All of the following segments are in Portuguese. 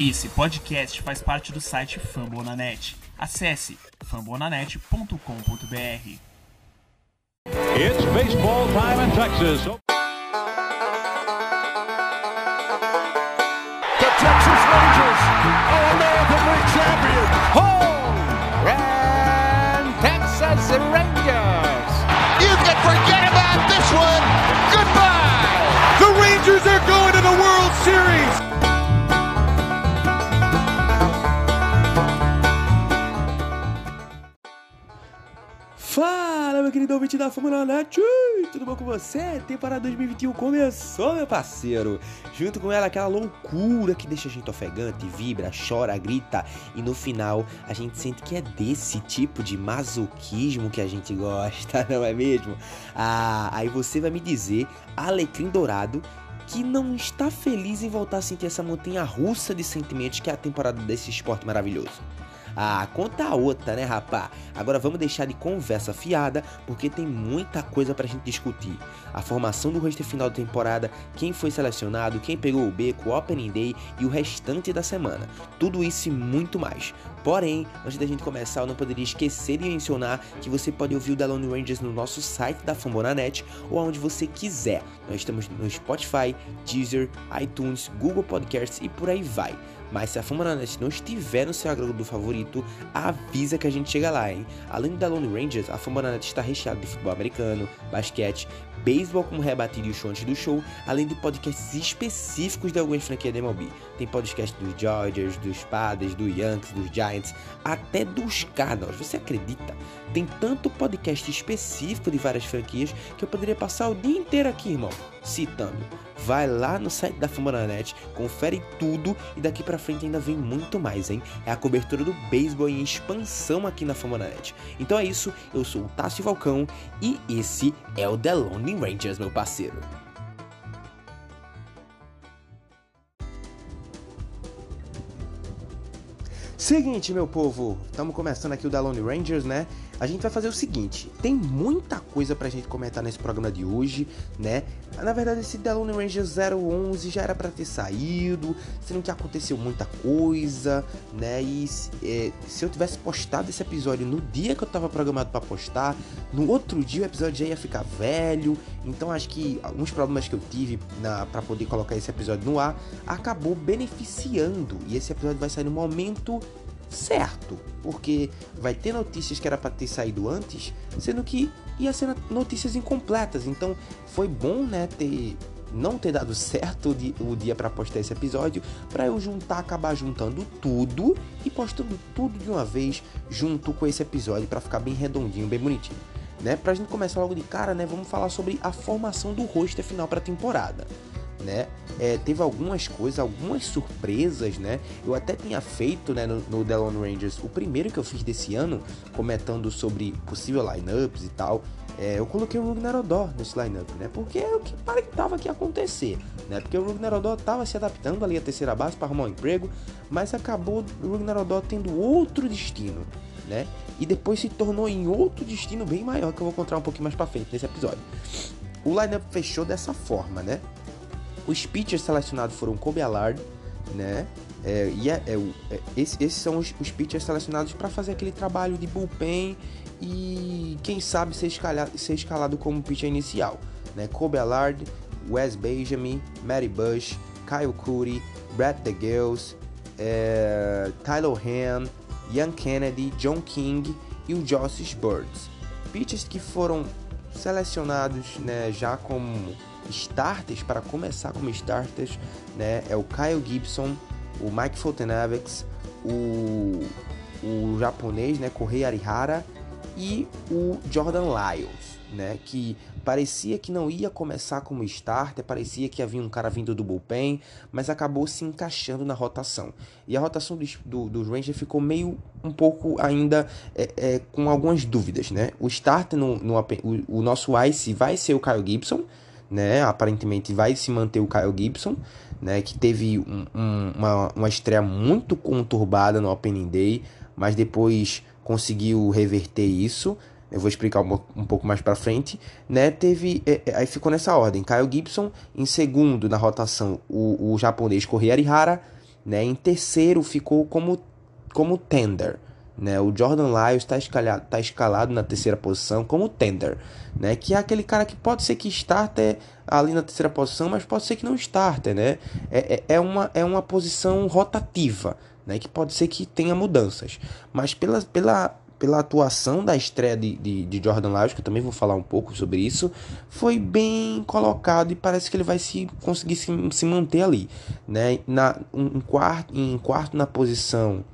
Esse podcast faz parte do site Fambonanet. Acesse fambonanet.com.br. It's baseball time in Texas. The Texas Rangers are American League champions. Home! And Texas Rangers! You can forget about this one. Goodbye. The Rangers are going to the World Series. Meu querido ouvinte da Fórmula Net! Tudo bom com você? Temporada 2021 começou, meu parceiro! Junto com ela, aquela loucura que deixa a gente ofegante, vibra, chora, grita e no final a gente sente que é desse tipo de masoquismo que a gente gosta, não é mesmo? Ah, aí você vai me dizer, Alecrim Dourado, que não está feliz em voltar a sentir essa montanha russa de sentimentos que é a temporada desse esporte maravilhoso. Ah, conta outra, né, rapá? Agora vamos deixar de conversa fiada, porque tem muita coisa pra gente discutir. A formação do roster final da temporada, quem foi selecionado, quem pegou o beco, o Opening Day e o restante da semana. Tudo isso e muito mais. Porém, antes da gente começar, eu não poderia esquecer de mencionar que você pode ouvir o The Lone Rangers no nosso site da Fambonanet ou aonde você quiser. Nós estamos no Spotify, Deezer, iTunes, Google Podcasts e por aí vai. Mas se a Fambonanet não estiver no seu agregador favorito, avisa que a gente chega lá, hein? Além da Lone Rangers, a Fambonanet está recheada de futebol americano, basquete, beisebol como rebatido e o show antes do show, além de podcasts específicos de algumas franquias da MLB. Tem podcast dos Dodgers, dos Padres, dos Yankees, dos Giants, até dos Cardinals. Você acredita? Tem tanto podcast específico de várias franquias que eu poderia passar o dia inteiro aqui, irmão, citando. Vai lá no site da Fambonanet, confere tudo e daqui pra frente ainda vem muito mais, hein? É a cobertura do beisebol em expansão aqui na Fambonanet. Então é isso, eu sou o Tássio Falcão e esse é o The Lonely Rangers, meu parceiro. Seguinte, meu povo, estamos começando aqui o The Lone Rangers, né? A gente vai fazer o seguinte, tem muita coisa pra gente comentar nesse programa de hoje, né? Na verdade, esse The Lone Rangers 011 já era para ter saído, sendo que aconteceu muita coisa, né? E é, se eu tivesse postado esse episódio no dia que eu tava programado para postar, no outro dia o episódio já ia ficar velho. Então acho que alguns problemas que eu tive para poder colocar esse episódio no ar acabou beneficiando. E esse episódio vai sair no momento certo, porque vai ter notícias que era para ter saído antes, sendo que ia ser notícias incompletas. Então foi bom, né, ter não ter dado certo o dia para postar esse episódio, para eu juntar, acabar juntando tudo e postando tudo de uma vez junto com esse episódio para ficar bem redondinho, bem bonitinho. Né? Pra gente começar logo de cara, né, vamos falar sobre a formação do roster final para a temporada né? É, teve algumas coisas, algumas surpresas, né? Eu até tinha feito, né, no, no The Lone Rangers, o primeiro que eu fiz desse ano, comentando sobre possível lineups e tal. É, eu coloquei o Rugnarodó nesse lineup, né? Porque é o que parecava que ia acontecer, né? Porque o Rugnarodó estava se adaptando ali à terceira base para arrumar um emprego, mas acabou o Rugnarodó tendo outro destino, né? E depois se tornou em outro destino bem maior que eu vou contar um pouquinho mais para frente nesse episódio. O lineup fechou dessa forma, né? Os pitchers selecionados foram Kobe Allard, né? É, e é, é, é, esses, esses são os, os pitchers selecionados para fazer aquele trabalho de bullpen e quem sabe ser escalado, ser escalado como pitcher inicial. Né? Kobe Allard, Wes Benjamin, Matty Bush, Kyle Curry, Brett DeGales, é, Tyler Han, Ian Kennedy, John King e o Josh Birds. Pitchers que foram selecionados né, já como starters, para começar como starters, né, é o Kyle Gibson, o Mike Fultonavex, o, o japonês, né, Kohei Arihara e o Jordan Lyles, né, que parecia que não ia começar como starter, parecia que havia um cara vindo do bullpen, mas acabou se encaixando na rotação. E a rotação do, do, do Ranger ficou meio um pouco ainda é, é, com algumas dúvidas, né? O starter no, no o, o nosso Ice vai ser o Kyle Gibson, né? Aparentemente vai se manter o Kyle Gibson, né? Que teve um, um, uma, uma estreia muito conturbada no Opening Day, mas depois conseguiu reverter isso. Eu vou explicar um, um pouco mais para frente, né? Teve, é, é, aí ficou nessa ordem: Kyle Gibson em segundo na rotação, o, o japonês Kohei Arihara né? Em terceiro ficou como, como tender, né? O Jordan Lyles está escalado, tá escalado na terceira posição como tender, né? Que é aquele cara que pode ser que starter ali na terceira posição, mas pode ser que não starter, né? É, é, é uma, é uma posição rotativa, né? Que pode ser que tenha mudanças, mas pela, pela, pela atuação da estreia de, de, de Jordan Lyles, que eu também vou falar um pouco sobre isso, foi bem colocado e parece que ele vai se conseguir se, se manter ali, né? Na, um quarto, em quarto na posição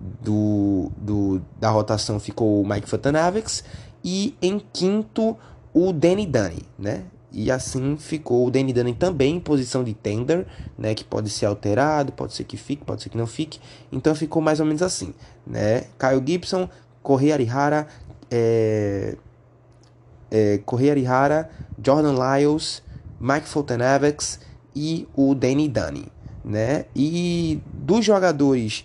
do, do, da rotação ficou o Mike Fatanavex e em quinto o Danny Dunny, né? E assim ficou o Danny Dunny também em posição de tender, né? Que pode ser alterado, pode ser que fique, pode ser que não fique. Então ficou mais ou menos assim, né? Kyle Gibson, Correia Arihara, é, é, Arihara, Jordan Lyles, Mike Fultonavex e o Danny Dunny, né? E dos jogadores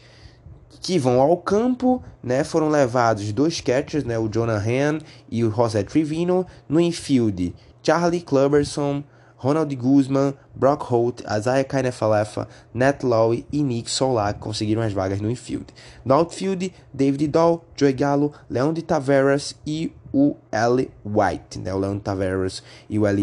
que vão ao campo, né, foram levados dois catchers, né, o Jonah Han e o José Trivino, no infield, Charlie Clubberson, Ronald Guzman, Brock Holt, Isaiah Kainefalefa, Nat Lowe e Nick Solak conseguiram as vagas no infield. No outfield, David Doll, Joey Gallo, Leon de Taveras e o L. White, né? O Leon Taveras e o L.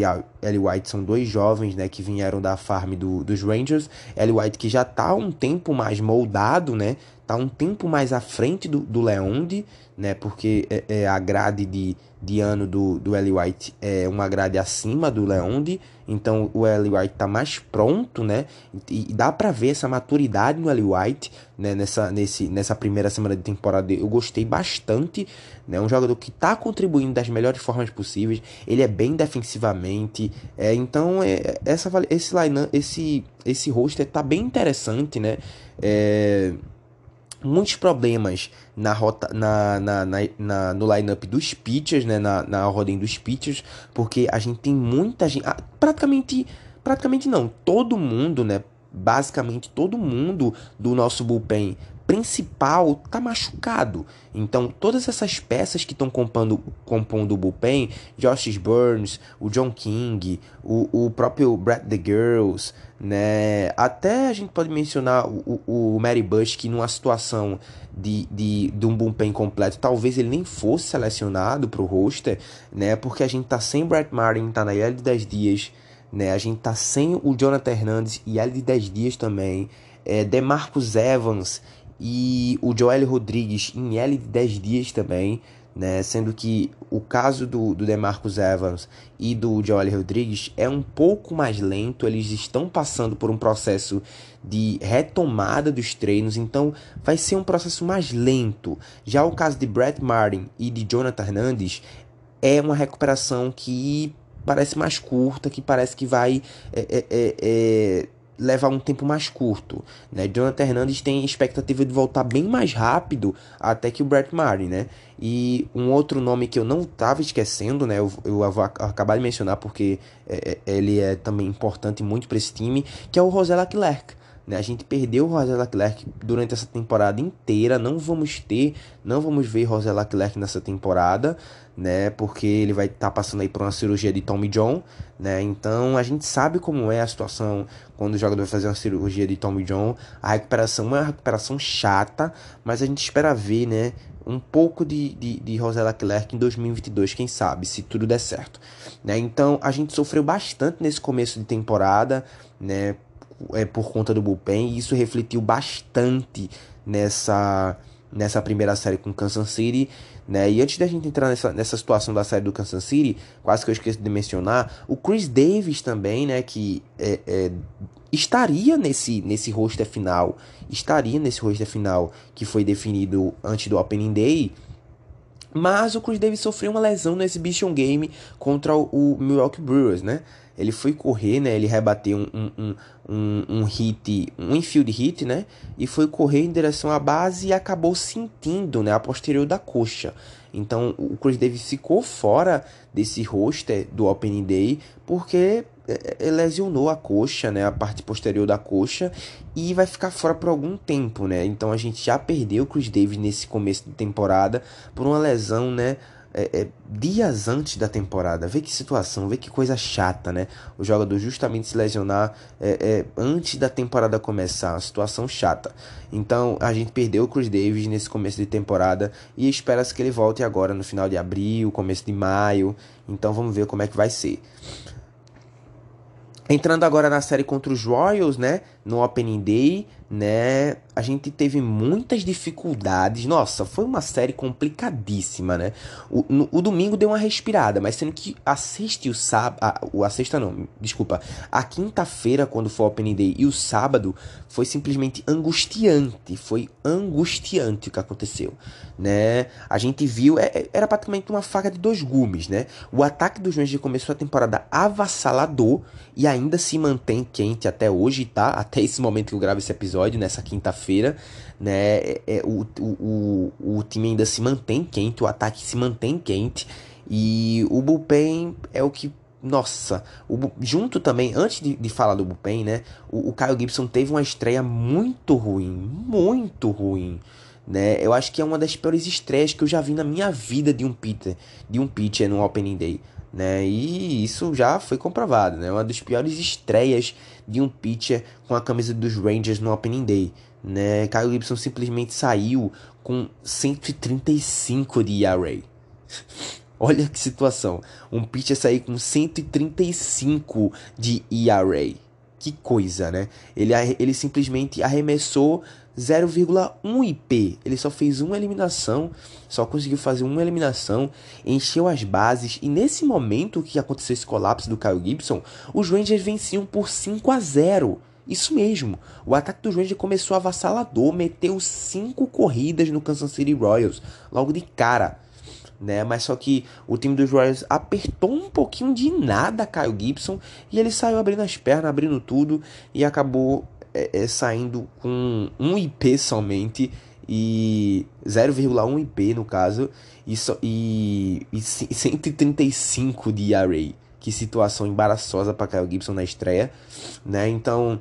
White são dois jovens, né, que vieram da farm do, dos Rangers. L. White que já tá um tempo mais moldado, né? Tá um tempo mais à frente do, do Leonde, né? Porque é, é, a grade de, de ano do, do L. White é uma grade acima do Leonde. Então o L. White tá mais pronto, né? E, e dá para ver essa maturidade no L. White, né? Nessa, nesse, nessa primeira semana de temporada. Eu gostei bastante, né? Um jogador que tá contribuindo das melhores formas possíveis. Ele é bem defensivamente. É, então é, essa, esse, line, esse, esse roster tá bem interessante, né? É, muitos problemas na rota na, na, na, na no lineup dos pitchers, né, na, na ordem dos pitchers, porque a gente tem muita gente, ah, praticamente praticamente não, todo mundo, né, basicamente todo mundo do nosso bullpen principal tá machucado. Então, todas essas peças que estão compondo, compondo o bullpen, Josh Burns, o John King, o, o próprio Brad the Girls, né? Até a gente pode mencionar o, o, o Mary Bush, que numa situação de, de, de um bullpen completo, talvez ele nem fosse selecionado para o roster, né? Porque a gente tá sem Brett Martin, tá na IL de 10 dias, né? A gente tá sem o Jonathan Hernandez e IL de 10 dias também. É, Demarcus Evans e o Joel Rodrigues em L de 10 dias também, né? Sendo que o caso do, do Demarcus Evans e do Joel Rodrigues é um pouco mais lento, eles estão passando por um processo de retomada dos treinos, então vai ser um processo mais lento. Já o caso de Brett Martin e de Jonathan Hernandez é uma recuperação que parece mais curta, que parece que vai é, é, é, é levar um tempo mais curto, né? Jonathan Hernandes tem expectativa de voltar bem mais rápido até que o Brett Martin, né? E um outro nome que eu não estava esquecendo, né? Eu, eu vou acabar de mencionar porque é, é, ele é também importante muito para esse time, que é o José Leclerc. Né? A gente perdeu o José Leclerc durante essa temporada inteira. Não vamos ter, não vamos ver José Leclerc nessa temporada, né? Porque ele vai estar tá passando aí por uma cirurgia de Tommy John, né? Então a gente sabe como é a situação quando o jogador vai fazer uma cirurgia de Tommy John. A recuperação é uma recuperação chata, mas a gente espera ver, né? Um pouco de, de, de Leclerc em 2022, quem sabe, se tudo der certo. Né? Então a gente sofreu bastante nesse começo de temporada, né? É, por conta do bullpen, e isso refletiu bastante nessa, nessa primeira série com Kansas City. Né? E antes da gente entrar nessa, nessa situação da série do Kansas City, quase que eu esqueci de mencionar, o Chris Davis também, né, que é, é, estaria nesse, nesse roster final, estaria nesse roster final que foi definido antes do Opening Day, mas o Chris Davis sofreu uma lesão no Exhibition Game contra o, Milwaukee Brewers, né? Ele foi correr, né? Ele rebateu um, um, um, um hit, um infield hit, né? E foi correr em direção à base e acabou sentindo, né? A posterior da coxa. Então o Chris Davis ficou fora desse roster do Opening Day porque é, é, lesionou a coxa, né? A parte posterior da coxa e vai ficar fora por algum tempo, né? Então a gente já perdeu o Chris Davis nesse começo de temporada por uma lesão, né? É, é, dias antes da temporada. Vê que situação, vê que coisa chata, né? O jogador justamente se lesionar é, é, antes da temporada começar, uma situação chata. Então a gente perdeu o Chris Davis nesse começo de temporada e espera-se que ele volte agora no final de abril, começo de maio. Então vamos ver como é que vai ser. Entrando agora na série contra os Royals, né? No Opening Day, né? A gente teve muitas dificuldades. Nossa, foi uma série complicadíssima, né? O, no, o domingo deu uma respirada, mas sendo que a sexta e o sábado. A, a sexta não, desculpa. A quinta-feira, quando foi o Opening Day, e o sábado foi simplesmente angustiante. Foi angustiante o que aconteceu, né? A gente viu. É, é era praticamente uma faca de dois gumes, né? O ataque dos Rangers começou a temporada avassalador e ainda se mantém quente até hoje, tá? Até esse momento que eu gravo esse episódio, nessa quinta-feira, né? É, é, o, o, o time ainda se mantém quente, o ataque se mantém quente. E o bullpen é o que nossa, o, junto também, antes de, de falar do bullpen, né? O, o Kyle Gibson teve uma estreia muito ruim, muito ruim, né? Eu acho que é uma das piores estreias que eu já vi na minha vida de um pitcher, de um pitcher no Opening Day né? E isso já foi comprovado, né? Uma das piores estreias de um pitcher com a camisa dos Rangers no Opening Day, né? Kyle Gibson simplesmente saiu com 135 de ERA. Olha que situação. Um pitcher sair com 135 de ERA. Que coisa, né? Ele, ele simplesmente arremessou 0,1 IP. Ele só fez uma eliminação, só conseguiu fazer uma eliminação, encheu as bases e nesse momento que aconteceu esse colapso do Kyle Gibson, os Rangers venciam por 5 a 0. Isso mesmo, o ataque dos Rangers começou avassalador, meteu 5 corridas no Kansas City Royals, logo de cara. Né? Mas só que o time dos Royals apertou um pouquinho de nada Kyle Gibson e ele saiu abrindo as pernas, abrindo tudo e acabou é, é, saindo com um IP somente e 0,1 IP no caso e, so, e, e 135 de array. Que situação embaraçosa para Kyle Gibson na estreia, né? Então,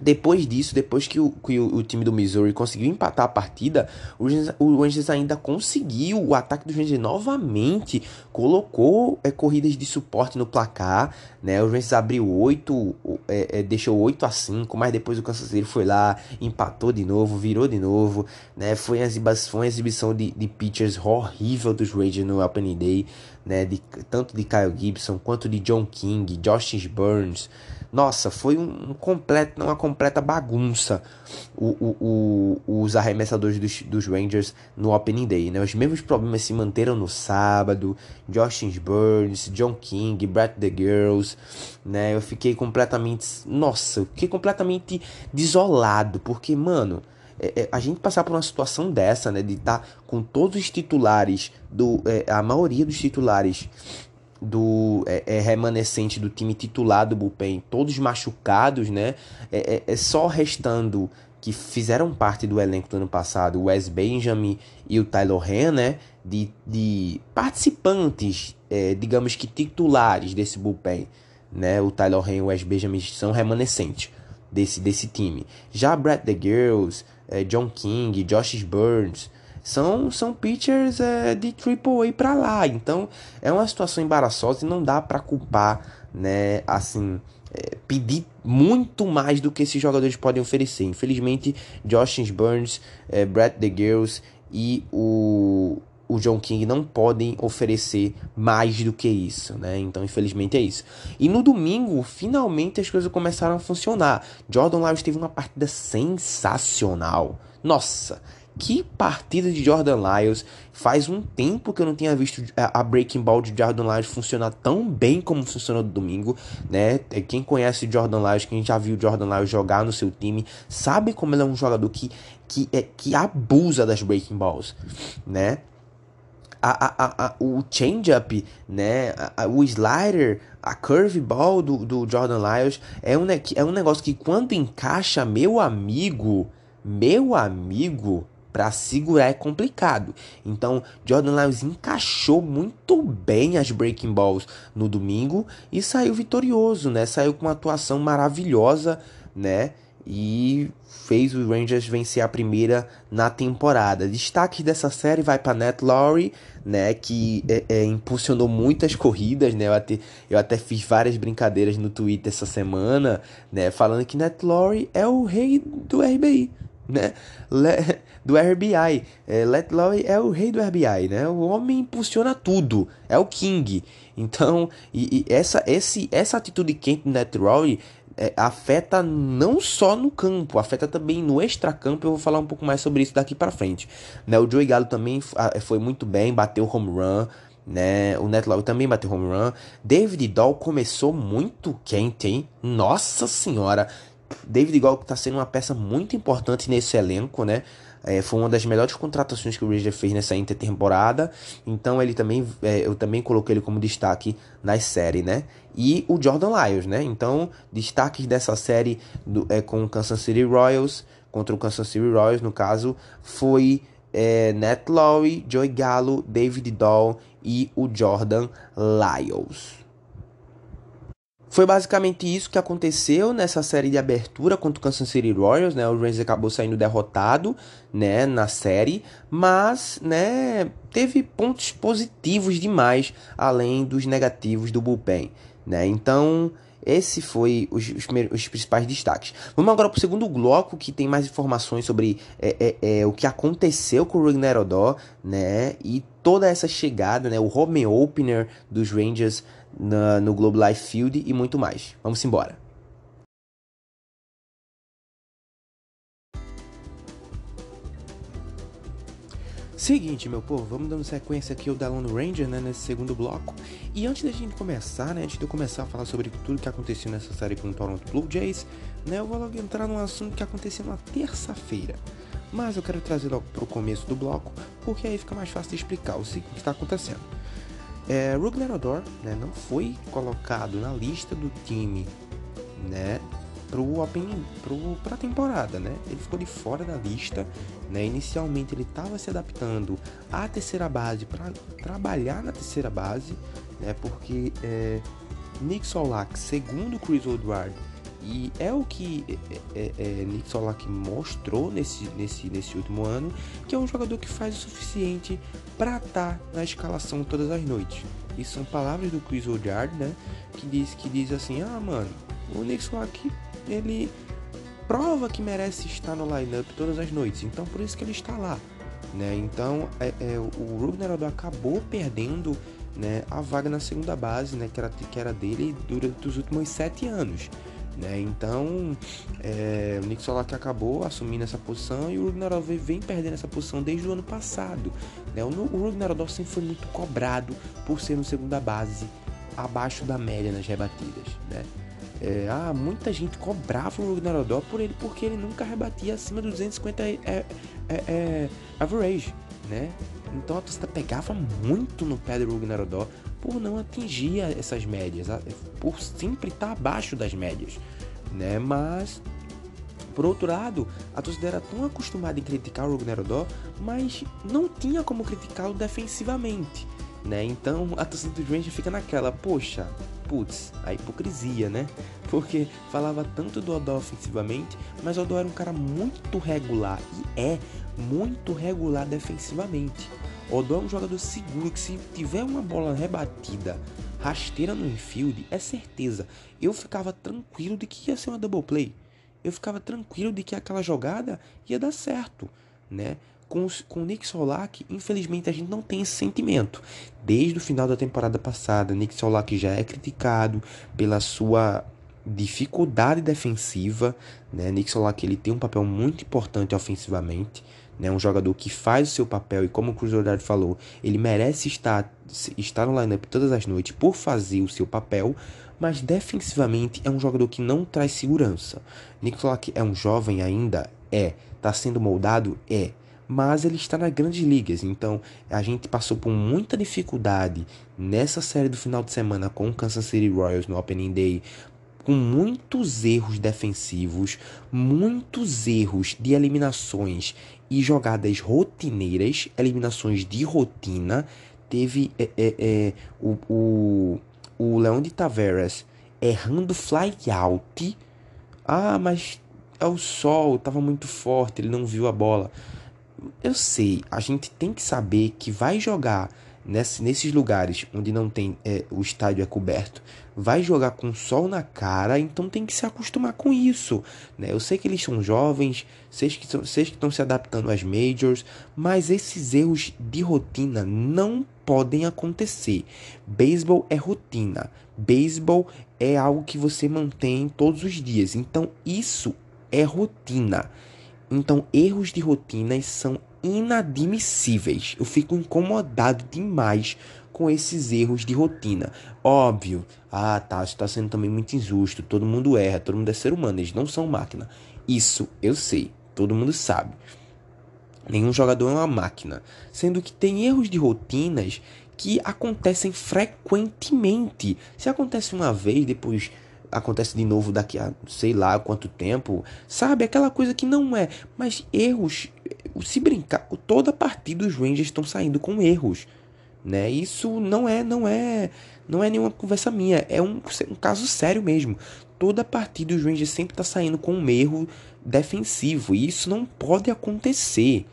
depois disso, depois que o, que o, time do Missouri conseguiu empatar a partida, o, o Rangers ainda conseguiu, o ataque do Rangers novamente colocou é, corridas de suporte no placar, né? O Rangers abriu 8, é, é, deixou 8 a 5, mas depois o Kansas City foi lá, empatou de novo, virou de novo, né? Foi foi uma exibição de, de pitchers horrível dos Rangers no Opening Day, né? De, tanto de Kyle Gibson quanto de John King, Josh Burns, nossa, foi um, um completo, uma completa bagunça o, o, o, os arremessadores dos, dos Rangers no Opening Day. Né? Os mesmos problemas se manteram no sábado. Josh Burns, John King, Brett the Girls. Né? Eu fiquei completamente. Nossa, eu fiquei completamente desolado. Porque, mano. É, é, a gente passar por uma situação dessa, né, de estar tá com todos os titulares, do, é, a maioria dos titulares do é, é, remanescente do time titular do Bullpen, todos machucados, né? É, é, é, só restando que fizeram parte do elenco do ano passado, o Wes Benjamin e o Tyler Ren, né? De, de participantes, é, digamos que titulares desse Bullpen, né? O Tyler Ren e o Wes Benjamin são remanescentes desse, desse time. Já Brad The Girls, é, John King, Josh Burns, são, são pitchers é, de AAA para lá. Então é uma situação embaraçosa e não dá para culpar, né? Assim, é, pedir muito mais do que esses jogadores podem oferecer. Infelizmente, Josh Burns, é, Brett The Girls e o, o John King não podem oferecer mais do que isso, né? Então, infelizmente é isso. E no domingo, finalmente as coisas começaram a funcionar. Jordan Lyles teve uma partida sensacional. Nossa, que partida de Jordan Lyles. Faz um tempo que eu não tinha visto a Breaking Ball de Jordan Lyles funcionar tão bem como funcionou no domingo, né? É, quem conhece Jordan Lyles, quem já viu Jordan Lyles jogar no seu time, sabe como ele é um jogador que, que, é, que abusa das Breaking Balls, né? A, a, a, o change-up, né? o slider, a curve ball do, do Jordan Lyles é um, é um negócio que quando encaixa, meu amigo, meu amigo, para segurar é complicado. Então, Jordan Lyles encaixou muito bem as breaking balls no domingo e saiu vitorioso, né? Saiu com uma atuação maravilhosa, né? e fez os Rangers vencer a primeira na temporada. Destaque dessa série vai para Nat Lowry, né, que é, é, impulsionou muitas corridas, né, eu até, eu até fiz várias brincadeiras no Twitter essa semana, né, falando que Nat Lowry é o rei do RBI, né, Le, do RBI, é, Let Lowry é o rei do RBI, né, o homem impulsiona tudo, é o King, então, e, e essa, esse, essa atitude quente do Nat Lowry é, afeta não só no campo, afeta também no extracampo. Eu vou falar um pouco mais sobre isso daqui para frente. Né, o Joey Gallo também foi muito bem, bateu home run. Né? O Net também bateu home run. David Doll começou muito quente, hein? Nossa senhora! David Doll está sendo uma peça muito importante nesse elenco, né? É, foi uma das melhores contratações que o Ranger fez nessa intertemporada. Então ele também, é, eu também coloquei ele como destaque na série, né? E o Jordan Lyles, né? Então, destaques dessa série do, é, com o Kansas City Royals, contra o Kansas City Royals, no caso, foi é, Nat Lowry, Joey Gallo, David Dahl e o Jordan Lyles. Foi basicamente isso que aconteceu nessa série de abertura contra o Kansas City Royals, né? O Rangers acabou saindo derrotado, né, na série, mas, né, teve pontos positivos demais além dos negativos do bullpen, né? Então, esse foi os, os, os, principais destaques. Vamos agora para o segundo bloco, que tem mais informações sobre é, é, é, o que aconteceu com o Odor, né? E toda essa chegada, né? O home opener dos Rangers na, no Globe Life Field e muito mais. Vamos embora. Seguinte, meu povo, vamos dando sequência aqui ao Dalon Ranger, né, nesse segundo bloco. E antes da gente começar, né, antes de eu começar a falar sobre tudo que aconteceu nessa série com o Toronto Blue Jays, né, eu vou logo entrar num assunto que aconteceu na terça-feira. Mas eu quero trazer logo pro começo do bloco, porque aí fica mais fácil de explicar o que está acontecendo. É, Rugner Odor né, não foi colocado na lista do time né, pro open, temporada, né? Ele ficou de fora da lista, né? Inicialmente ele estava se adaptando à terceira base para trabalhar na terceira base, né? Porque é, Nick Solak, segundo Chris Woodward, e é o que é, é, é, Nick Solak mostrou nesse, nesse, nesse último ano, que é um jogador que faz o suficiente para estar tá na escalação todas as noites. E são palavras do Chris Woodard, né? Que diz, que diz assim, ah, mano, o Nick Solak, ele prova que merece estar no lineup todas as noites, então por isso que ele está lá. Né? Então é, é, o Rugner acabou perdendo né, a vaga na segunda base, né, que, era, que era dele durante os últimos sete anos. Né? Então, é, o Nick Solak acabou assumindo essa posição e o Rugnarodov vem perdendo essa posição desde o ano passado. Né? O, o Rugnarodov sempre foi muito cobrado por ser no segunda base, abaixo da média nas rebatidas. Né? É, ah, muita gente cobrava o Rugnarodov por ele porque ele nunca rebatia acima dos 250 é, é, é, average. Né? Então a torcida pegava muito no pé do Rugnarodov por não atingir essas médias, por sempre estar abaixo das médias, né? Mas por outro lado, a torcida era tão acostumada em criticar o Rugnerodó, mas não tinha como criticá-lo defensivamente, né? Então a torcida do Rangers fica naquela, poxa, putz, a hipocrisia, né? Porque falava tanto do Odó ofensivamente, mas o Odó era um cara muito regular e é muito regular defensivamente. Odó é um jogador seguro que se tiver uma bola rebatida rasteira no infield, é certeza. Eu ficava tranquilo de que ia ser uma double play. Eu ficava tranquilo de que aquela jogada ia dar certo, né? Com, com o Nick Solak, infelizmente a gente não tem esse sentimento. Desde o final da temporada passada, Nick Solak já é criticado pela sua dificuldade defensiva, né? Nick Solak ele tem um papel muito importante ofensivamente, né? Um jogador que faz o seu papel e como o Cruz Verdade falou, ele merece estar, estar no lineup todas as noites por fazer o seu papel, mas defensivamente é um jogador que não traz segurança. Nick Clark é um jovem ainda? É. Está sendo moldado? É. Mas ele está nas grandes ligas, então a gente passou por muita dificuldade nessa série do final de semana com o Kansas City Royals no Opening Day com muitos erros defensivos, muitos erros de eliminações e jogadas rotineiras, eliminações de rotina. Teve é, é, é, o, o, o Leão de Taveras errando fly out. Ah, mas é o sol, tava muito forte, ele não viu a bola. Eu sei, a gente tem que saber que vai jogar nesse, nesses lugares onde não tem é, o estádio é coberto, vai jogar com sol na cara, então tem que se acostumar com isso. Né? Eu sei que eles são jovens, vocês que, vocês que estão se adaptando às majors, mas esses erros de rotina não podem acontecer. Beisebol é rotina, beisebol é algo que você mantém todos os dias, então isso é rotina. Então, erros de rotinas são inadmissíveis. Eu fico incomodado demais com esses erros de rotina. Óbvio, ah tá, isso está sendo também muito injusto. Todo mundo erra, todo mundo é ser humano, eles não são máquina. Isso eu sei, todo mundo sabe. Nenhum jogador é uma máquina. Sendo que tem erros de rotinas que acontecem frequentemente. Se acontece uma vez, depois acontece de novo daqui a sei lá quanto tempo, sabe? Aquela coisa que não é. Mas erros, se brincar, toda partida os Rangers estão saindo com erros, né? Isso não é, não é, não é nenhuma conversa minha, é um, um caso sério mesmo. Toda partida os Rangers sempre está saindo com um erro defensivo e isso não pode acontecer.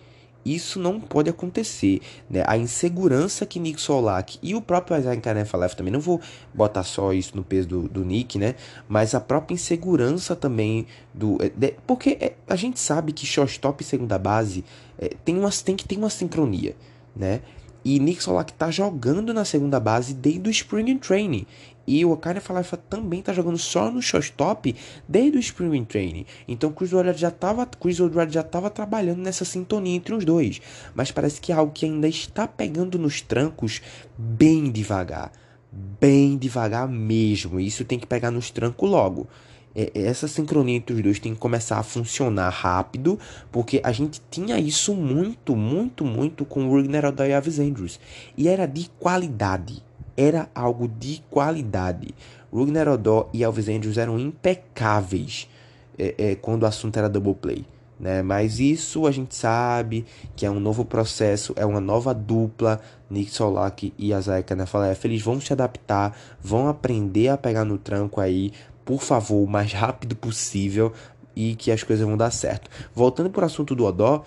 Isso não pode acontecer, né? A insegurança que Nick Solak e o próprio Isaiah Kanefalev também, não vou botar só isso no peso do, do Nick, né? Mas a própria insegurança também do... É, de, porque é, a gente sabe que shortstop e segunda base é, tem, umas, tem que ter uma sincronia, né? E Nick Solak tá jogando na segunda base desde o Spring Training. E o Akane Falafa também tá jogando só no shortstop desde o Spring Training. Então Chris Woodward já tava, Chris Woodward já tava trabalhando nessa sintonia entre os dois. Mas parece que é algo que ainda está pegando nos trancos bem devagar. Bem devagar mesmo. E isso tem que pegar nos trancos logo. É, essa sincronia entre os dois tem que começar a funcionar rápido, porque a gente tinha isso muito, muito, muito com o Rugner Odoi Avis Andrews. E era de qualidade era algo de qualidade. Rugner Odó e Elvis Andrews eram impecáveis é, é, quando o assunto era double play. Né? Mas isso a gente sabe que é um novo processo, é uma nova dupla. Nick Solak e Isaiah Kanefalef, eles vão se adaptar, vão aprender a pegar no tranco aí, por favor, o mais rápido possível e que as coisas vão dar certo. Voltando para o assunto do Odó,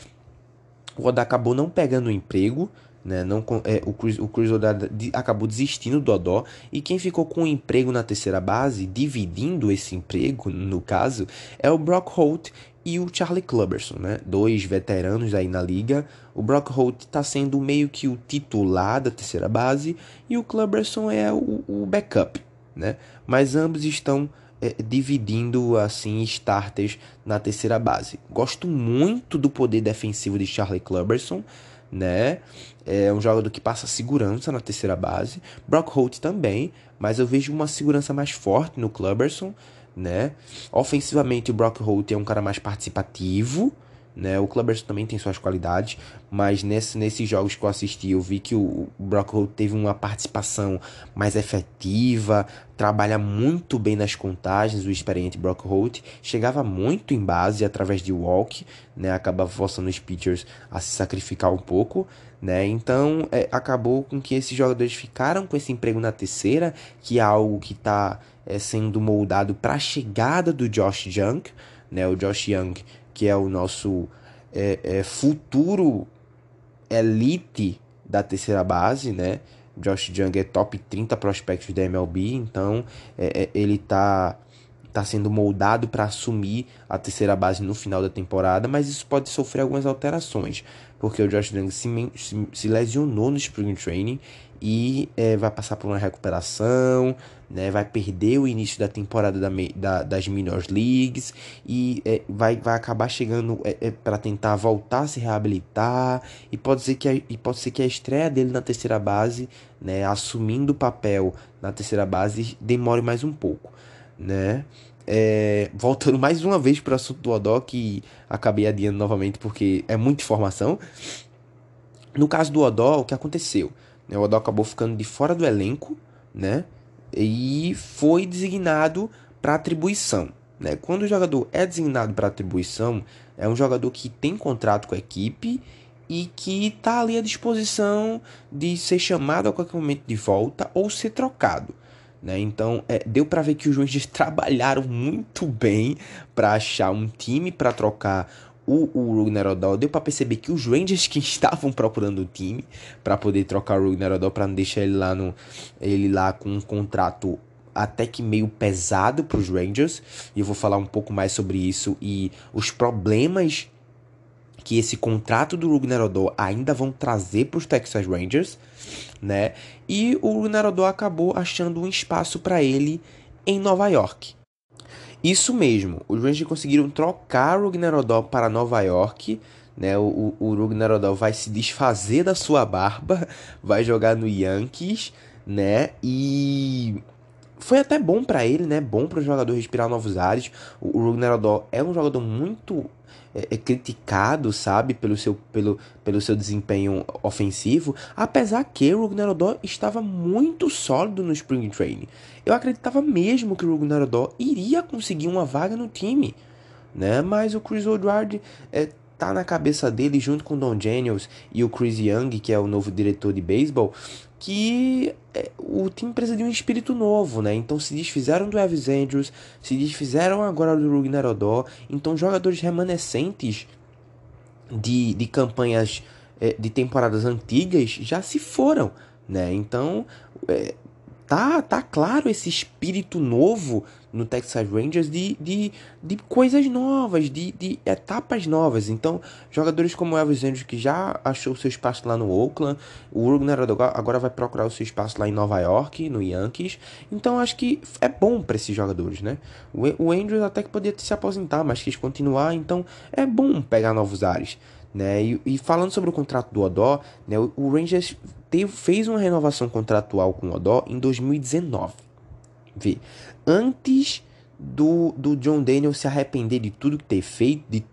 o Odó acabou não pegando o emprego, né? Não, é, o Chris, o Chris Odada acabou desistindo do Odó e quem ficou com o emprego na terceira base, dividindo esse emprego, no caso, é o Brock Holt e o Charlie Clubberson, né? Dois veteranos aí na liga. O Brock Holt está sendo meio que o titular da terceira base e o Clubberson é o, o backup, né? Mas ambos estão é, dividindo assim starters na terceira base. Gosto muito do poder defensivo de Charlie Clubberson né? É um jogador que passa segurança na terceira base. Brock Holt também, mas eu vejo uma segurança mais forte no Clubberson, né? Ofensivamente, o Brock Holt é um cara mais participativo, né? O Clubbers também tem suas qualidades, mas nesse, nesses jogos que eu assisti, eu vi que o Brock Holt teve uma participação mais efetiva, trabalha muito bem nas contagens, o experiente Brock Holt chegava muito em base através de walk, né? Acabava forçando os pitchers a se sacrificar um pouco, né? Então é, acabou com que esses jogadores ficaram com esse emprego na terceira, que é algo que está é, sendo moldado para a chegada do Josh Young, né? O Josh Young que é o nosso é, é, futuro elite da terceira base, né? Josh Young é top 30 prospectos da MLB, então é, é, ele tá, tá sendo moldado para assumir a terceira base no final da temporada, mas isso pode sofrer algumas alterações, porque o Josh Young se, se, se lesionou no Spring Training e é, vai passar por uma recuperação, né, vai perder o início da temporada da, da, das Minor Leagues e é, vai, vai acabar chegando é, é para tentar voltar a se reabilitar e pode ser que a, e pode ser que a estreia dele na terceira base, né, assumindo o papel na terceira base, demore mais um pouco, né? É, voltando mais uma vez para o assunto do Odó, que acabei adiando novamente porque é muita informação. No caso do Odó, o que aconteceu? O Odó acabou ficando de fora do elenco, né? E foi designado para atribuição. Né? Quando o jogador é designado para atribuição, é um jogador que tem contrato com a equipe e que está ali à disposição de ser chamado a qualquer momento de volta ou ser trocado. Né? Então, é, deu para ver que os Rangers trabalharam muito bem para achar um time para trocar o, o Odell. Deu para perceber que os Rangers que estavam procurando o time para poder trocar o Rugnar Odell para não deixar ele lá no ele lá com um contrato até que meio pesado para os Rangers. E eu vou falar um pouco mais sobre isso e os problemas que esse contrato do Rugnar Odell ainda vão trazer para os Texas Rangers, né? E o Rugnar Odell acabou achando um espaço para ele em Nova York. Isso mesmo, os Rangers conseguiram trocar o Rugnar Odell para Nova York, né? O, o, vai se desfazer da sua barba, vai jogar no Yankees, né? E foi até bom para ele, né? Bom para o jogador respirar novos ares. O, o é um jogador muito é, é, criticado, sabe, pelo seu, pelo, pelo seu desempenho ofensivo, apesar que o Rugnarodó estava muito sólido no Spring Training. Eu acreditava mesmo que o Rugnarodó iria conseguir uma vaga no time, né? Mas o Chris Woodward é, tá na cabeça dele junto com o Don Daniels e o Chris Young, que é o novo diretor de beisebol, que é, o time precisa de um espírito novo, né? Então se desfizeram do Elvis Andrews, se desfizeram agora do Rugnar Odó, então jogadores remanescentes de, de campanhas é, de temporadas antigas já se foram, né? Então é, tá, tá claro esse espírito novo no Texas Rangers de, de, de coisas novas, de, de etapas novas. Então, jogadores como o Elvis Andrews, que já achou seu espaço lá no Oakland, o Rugner agora vai procurar o seu espaço lá em Nova York, no Yankees. Então, acho que é bom para esses jogadores, né? O, o Andrews até que podia se aposentar, mas quis continuar, então é bom pegar novos ares. Né? E, e, falando sobre o contrato do Odó, né, o, o Rangers teve, fez uma renovação contratual com o Odó em 2019. Vê, antes do, do John Daniel se arrepender de tudo que ter feito, de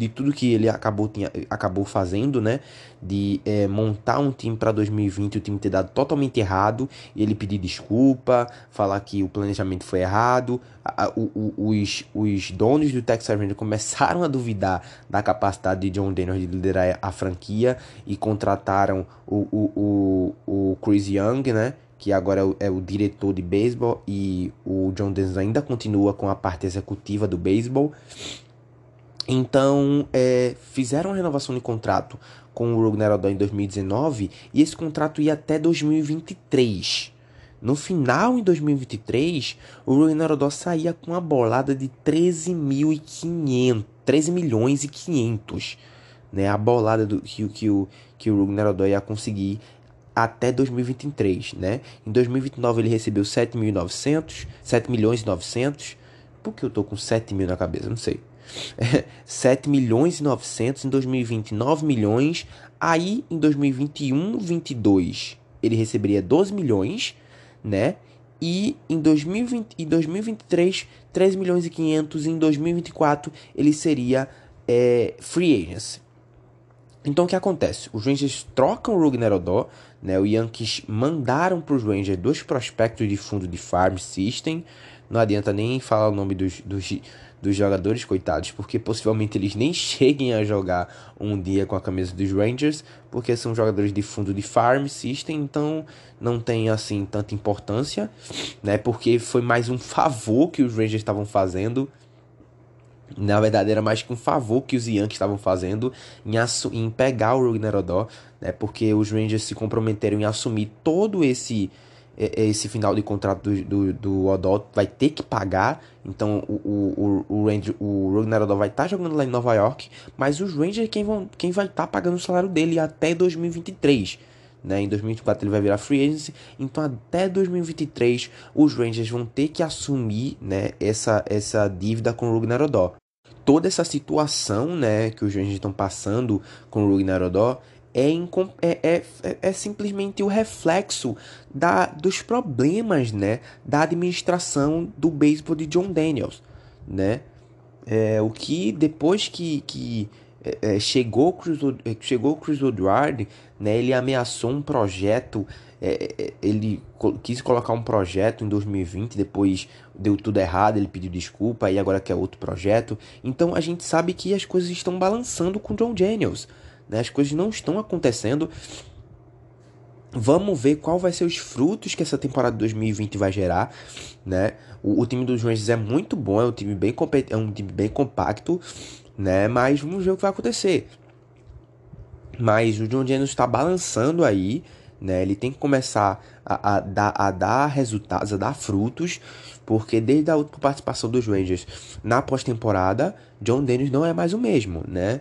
de tudo que ele acabou, tinha, acabou fazendo, né? De é, montar um time para 2020, o time ter dado totalmente errado, ele pedir desculpa, falar que o planejamento foi errado. A, o, o, os, os donos do Texas Rangers começaram a duvidar da capacidade de John Daniels de liderar a franquia e contrataram o, o, o, o Chris Young, né? que agora é o, é o, diretor de beisebol e o John Dennis ainda continua com a parte executiva do beisebol. Então, é, fizeram a renovação de contrato com o Rugner Odell em 2019 e esse contrato ia até 2023. No final, em 2023, o Rugner Odell saía com uma bolada de 13.500, 13 milhões e 500, né? A bolada do, que, que, o, que o Rugner Odell ia conseguir até 2023, né? Em 2029 ele recebeu 7.900, 7 milhões e 900. Por que eu tô com 7 mil na cabeça? Não sei. 7 milhões e 900, em 2020 9 milhões, aí em 2021, 22 ele receberia 12 milhões, né? E em 2020 e 2023 3 milhões e 500, em 2024 ele seria é, free agents. Então o que acontece? Os Rangers trocam o Rugner Odó, né? O Yankees mandaram para os Rangers dois prospectos de fundo de farm system. Não adianta nem falar o nome dos, dos dos jogadores, coitados, porque possivelmente eles nem cheguem a jogar um dia com a camisa dos Rangers, porque são jogadores de fundo de farm system, então não tem assim tanta importância, né? Porque foi mais um favor que os Rangers estavam fazendo. Na verdade, era mais que um favor que os Yankees estavam fazendo em, em pegar o Rugner Odor, né? Porque os Rangers se comprometeram em assumir todo esse esse final de contrato do, do, do Odol vai ter que pagar. Então o, o, o, Ranger, o Ragnar Odol vai estar tá jogando lá em Nova York. Mas os Rangers quem, vão, quem vai estar tá pagando o salário dele até 2023. Né? Em 2024 ele vai virar free agency. Então até 2023 os Rangers vão ter que assumir né, essa, essa dívida com o Ragnar Odol. Toda essa situação né, que os Rangers estão passando com o Ragnar Odol é, é, é, é, é, simplesmente o reflexo da, dos problemas né, da administração do beisebol de John Daniels. Né? É, o que depois que, que é, é chegou, é, chegou Chris Woodward, né, ele ameaçou um projeto, é, ele quis colocar um projeto em 2020, depois deu tudo errado, ele pediu desculpa e agora quer outro projeto. Então a gente sabe que as coisas estão balançando com John Daniels. Né? As coisas não estão acontecendo Vamos ver qual vai ser os frutos que essa temporada 2020 vai gerar, né? O, o time dos Rangers é muito bom, é um time bem é um time bem compacto, né? Mas vamos ver o que vai acontecer. Mas o John Jennings está balançando aí, né? Ele tem que começar a, a, dar, a dar resultados, a dar frutos, porque desde a última participação dos Rangers na pós-temporada, John Dennis não é mais o mesmo, né?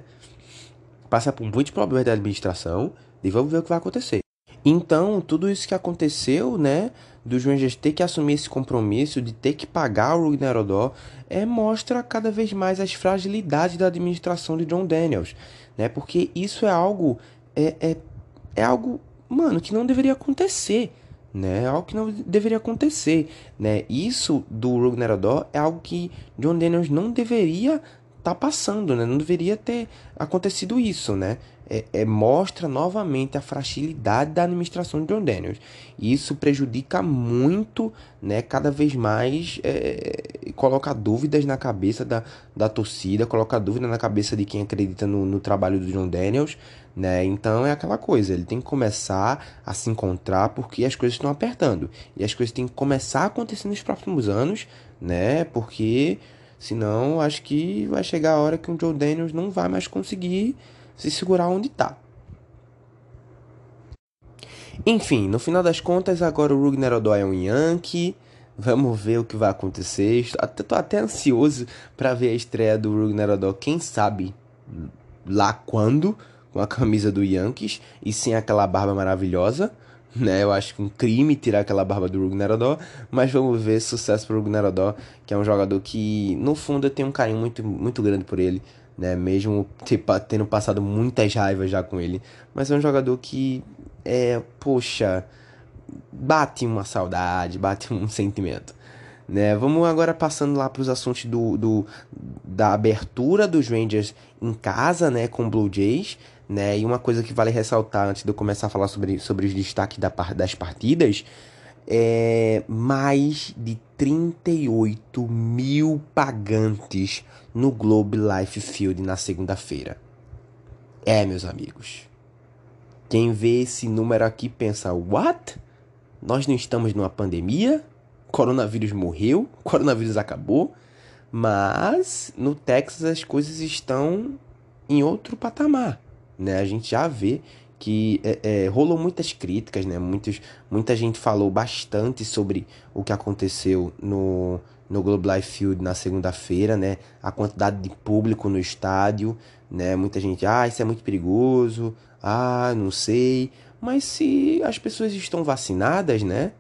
Passa por muitos problemas da administração e vamos ver o que vai acontecer. Então, tudo isso que aconteceu, né, dos Rangers ter que assumir esse compromisso de ter que pagar o Rugner Odor, é, mostra cada vez mais as fragilidades da administração de John Daniels, né? Porque isso é algo é, é, é algo, mano, que não deveria acontecer, né? É algo que não deveria acontecer, né? Isso do Rugner Odor é algo que John Daniels não deveria tá passando, né? Não deveria ter acontecido isso, né? É, é, mostra novamente a fragilidade da administração de John Daniels. E isso prejudica muito, né? Cada vez mais é, coloca dúvidas na cabeça da, da torcida, coloca dúvida na cabeça de quem acredita no, no trabalho do John Daniels, né? Então é aquela coisa, ele tem que começar a se encontrar porque as coisas estão apertando. E as coisas têm que começar a acontecer nos próximos anos, né? Porque Senão, acho que vai chegar a hora que o Joe Daniels não vai mais conseguir se segurar onde está. Enfim, no final das contas, agora o Rugner Odoi é um Yankee. Vamos ver o que vai acontecer. Estou até ansioso para ver a estreia do Rugner Odoi. Quem sabe lá quando, com a camisa do Yankees e sem aquela barba maravilhosa né? Eu acho que um crime tirar aquela barba do Rugnerodó, mas vamos ver sucesso pro Rugnerodó, que é um jogador que, no fundo, eu tenho um carinho muito, muito grande por ele, né? Mesmo tendo passado muitas raivas já com ele, mas é um jogador que, é, poxa, bate uma saudade, bate um sentimento. Né, vamos agora passando lá para os assuntos do, do, da abertura dos Rangers em casa, né, com Blue Jays né? E uma coisa que vale ressaltar antes de eu começar a falar sobre, sobre os destaques da, das partidas é mais de 38 mil pagantes no Globe Life Field na segunda-feira. É, meus amigos. Quem vê esse número aqui pensa: what? Nós não estamos numa pandemia? Coronavírus morreu? Coronavírus acabou? Mas no Texas as coisas estão em outro patamar né? A gente já vê que é, é, rolou muitas críticas, né? Muitos, muita gente falou bastante sobre o que aconteceu no, no Globe Life Field na segunda-feira, né? A quantidade de público no estádio, né? Muita gente, ah, isso é muito perigoso, ah, não sei. Mas se as pessoas estão vacinadas, né?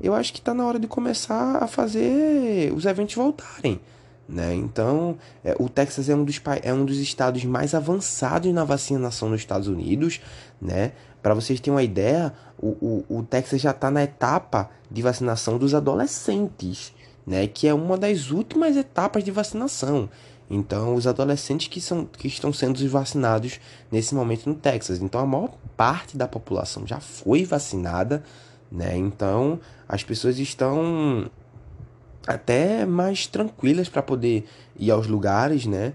Eu acho que está na hora de começar a fazer os eventos voltarem. Né? Então, é, o Texas é um, dos, é um dos estados mais avançados na vacinação nos Estados Unidos. Né? Para vocês terem uma ideia, o, o, o Texas já está na etapa de vacinação dos adolescentes, né? que é uma das últimas etapas de vacinação. Então, os adolescentes que, são, que estão sendo vacinados nesse momento no Texas. Então, a maior parte da população já foi vacinada. Né? Então, as pessoas estão até mais tranquilas para poder ir aos lugares, né,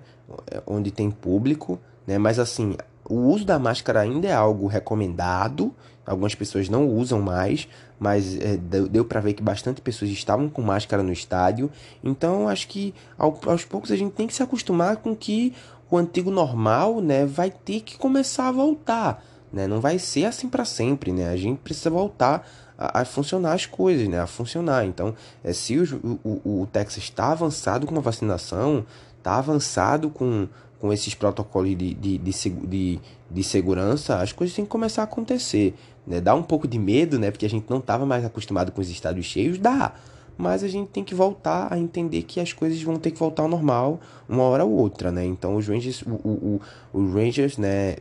onde tem público, né? Mas assim, o uso da máscara ainda é algo recomendado. Algumas pessoas não usam mais, mas é, deu, deu para ver que bastante pessoas estavam com máscara no estádio. Então, acho que ao, aos poucos a gente tem que se acostumar com que o antigo normal, né, vai ter que começar a voltar, né? Não vai ser assim para sempre, né? A gente precisa voltar a, a, funcionar as coisas, né? A funcionar. Então, é, se o, o, o Texas está avançado com a vacinação, está avançado com, com esses protocolos de, de, de, de, de segurança, as coisas têm que começar a acontecer. Né? Dá um pouco de medo, né? Porque a gente não estava mais acostumado com os estádios cheios, dá. Mas a gente tem que voltar a entender que as coisas vão ter que voltar ao normal uma hora ou outra, né? Então os Rangers, o, o, o, os Rangers, né,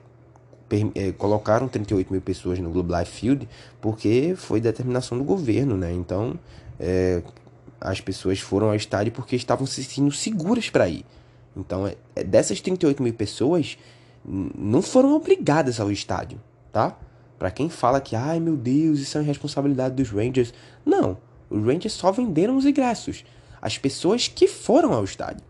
colocaram 38 mil pessoas no Globe Life Field porque foi determinação do governo, né? Então, é, as pessoas foram ao estádio porque estavam se sentindo seguras para ir. Então, é, é dessas 38 mil pessoas, não foram obrigadas ao estádio, tá? Para quem fala que, ai meu Deus, isso é responsabilidade dos Rangers. Não, os Rangers só venderam os ingressos. As pessoas que foram ao estádio.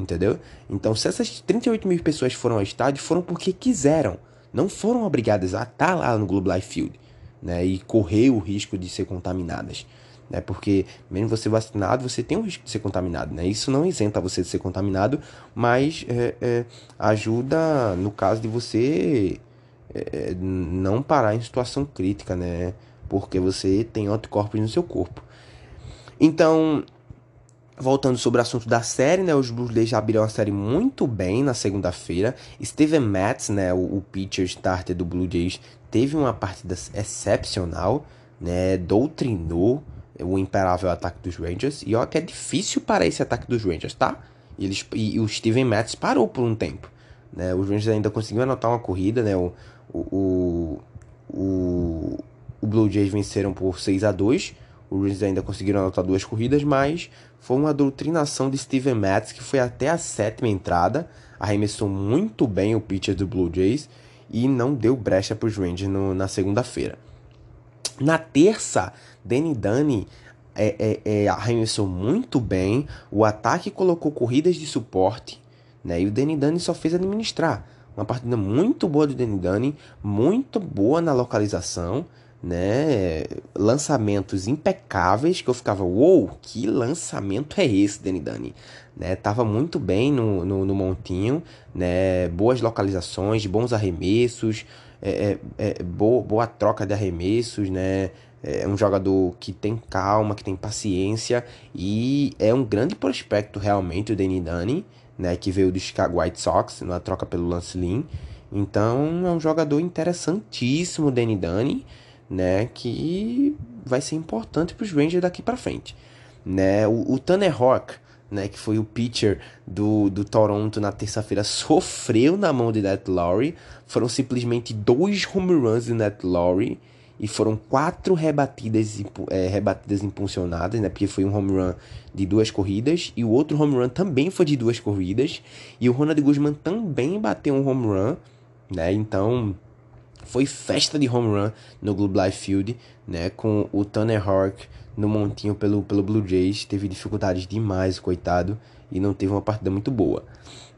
Entendeu? Então, se essas 38 mil pessoas foram ao estádio, foram porque quiseram. Não foram obrigadas a estar lá no Globe Life Field. né, e correr o risco de ser contaminadas. Né, porque mesmo você vacinado, você tem o risco de ser contaminado. Né? Isso não isenta você de ser contaminado, mas é, é, ajuda no caso de você é, não parar em situação crítica, né? Porque você tem anticorpos no seu corpo. Então, voltando sobre o assunto da série, né? Os Blues já abriram a série muito bem na segunda-feira. Steven Matz, né? O, o pitcher starter do Blue Jays, teve uma partida excepcional, né? Doutrinou o imparável ataque dos Rangers. E olha que é difícil para esse ataque dos Rangers, tá? E, eles, e, e o Steven Matz parou por um tempo. Né? Os Rangers ainda conseguiram anotar uma corrida, né? O, o, o, o Blue Jays venceram por 6 a 2 os Rangers ainda conseguiram anotar duas corridas, mas foi uma doutrinação de Steven Matz que foi até a sétima entrada, arremessou muito bem o pitcher do Blue Jays e não deu brecha para os Rangers no, na segunda-feira. Na terça, Danny Dunny é, é, é, arremessou muito bem, o ataque colocou corridas de suporte, né? E o Danny Dunny só fez administrar. Uma partida muito boa do Danny Dunny, muito boa na localização, né? Lançamentos impecáveis que eu ficava, uou, wow, que lançamento é esse, Danny Dunny? Né? Tava muito bem no, no, no montinho, né? Boas localizações, bons arremessos, é, é, é, boa, boa troca de arremessos, né? É um jogador que tem calma, que tem paciência e é um grande prospecto realmente o Danny Dunny, né? Que veio do Chicago White Sox na troca pelo Lance Lynn. Então é um jogador interessantíssimo, Danny Dunny né, que vai ser importante para os Rangers daqui para frente, né? O, o Tanner Rock, né, que foi o pitcher do, do Toronto na terça-feira, sofreu na mão de Nat Lowry. Foram simplesmente dois home runs de Nat Lowry e foram quatro rebatidas, é, rebatidas impulsionadas, né? Porque foi um home run de duas corridas e o outro home run também foi de duas corridas e o Ronald Guzman também bateu um home run, né? Então foi festa de home run no Globe Life Field, né? Com o Tanner Hawk no montinho pelo, pelo Blue Jays. Teve dificuldades demais, coitado, e não teve uma partida muito boa.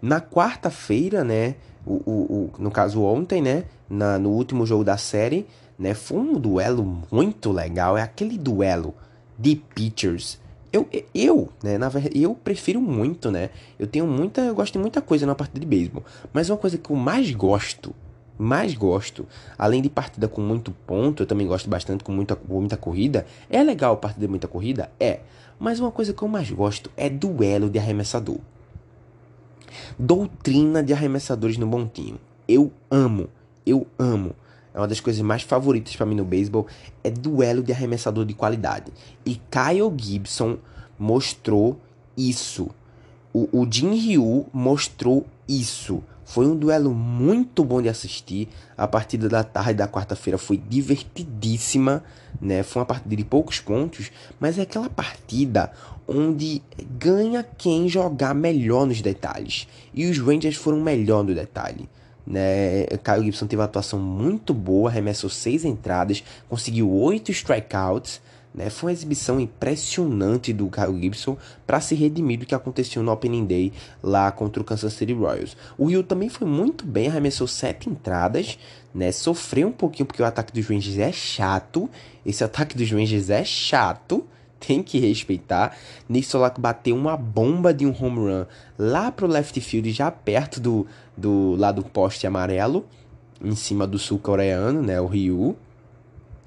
Na quarta-feira, né? O, o, o, no caso ontem, né? Na, no último jogo da série, né? Foi um duelo muito legal. É aquele duelo de pitchers. Eu, eu, né, na verdade, eu prefiro muito, né? Eu tenho muita, eu gosto de muita coisa na partida de beisebol, mas uma coisa que eu mais gosto mais gosto, além de partida com muito ponto, eu também gosto bastante com muita, muita corrida. É legal partida de muita corrida? É. Mas uma coisa que eu mais gosto é duelo de arremessador. Doutrina de arremessadores no montinho. Eu amo, eu amo. É uma das coisas mais favoritas para mim no beisebol é duelo de arremessador de qualidade. E Kyle Gibson mostrou isso. O, o Jin Ryu mostrou isso. Foi um duelo muito bom de assistir. A partida da tarde da quarta-feira foi divertidíssima, né? Foi uma partida de poucos pontos, mas é aquela partida onde ganha quem jogar melhor nos detalhes. E os Rangers foram melhor no detalhe. Né? Kyle Gibson teve uma atuação muito boa, arremessou seis entradas, conseguiu oito strikeouts né? Foi uma exibição impressionante do Kyle Gibson para se redimir do que aconteceu no Opening Day lá contra o Kansas City Royals. O Rio também foi muito bem, arremessou sete entradas, né? Sofreu um pouquinho porque o ataque dos Rangers é chato. Esse ataque dos Rangers é chato, tem que respeitar. Nick bateu uma bomba de um home run lá pro left field, já perto do, do lado poste amarelo, em cima do sul-coreano, né? O Ryu.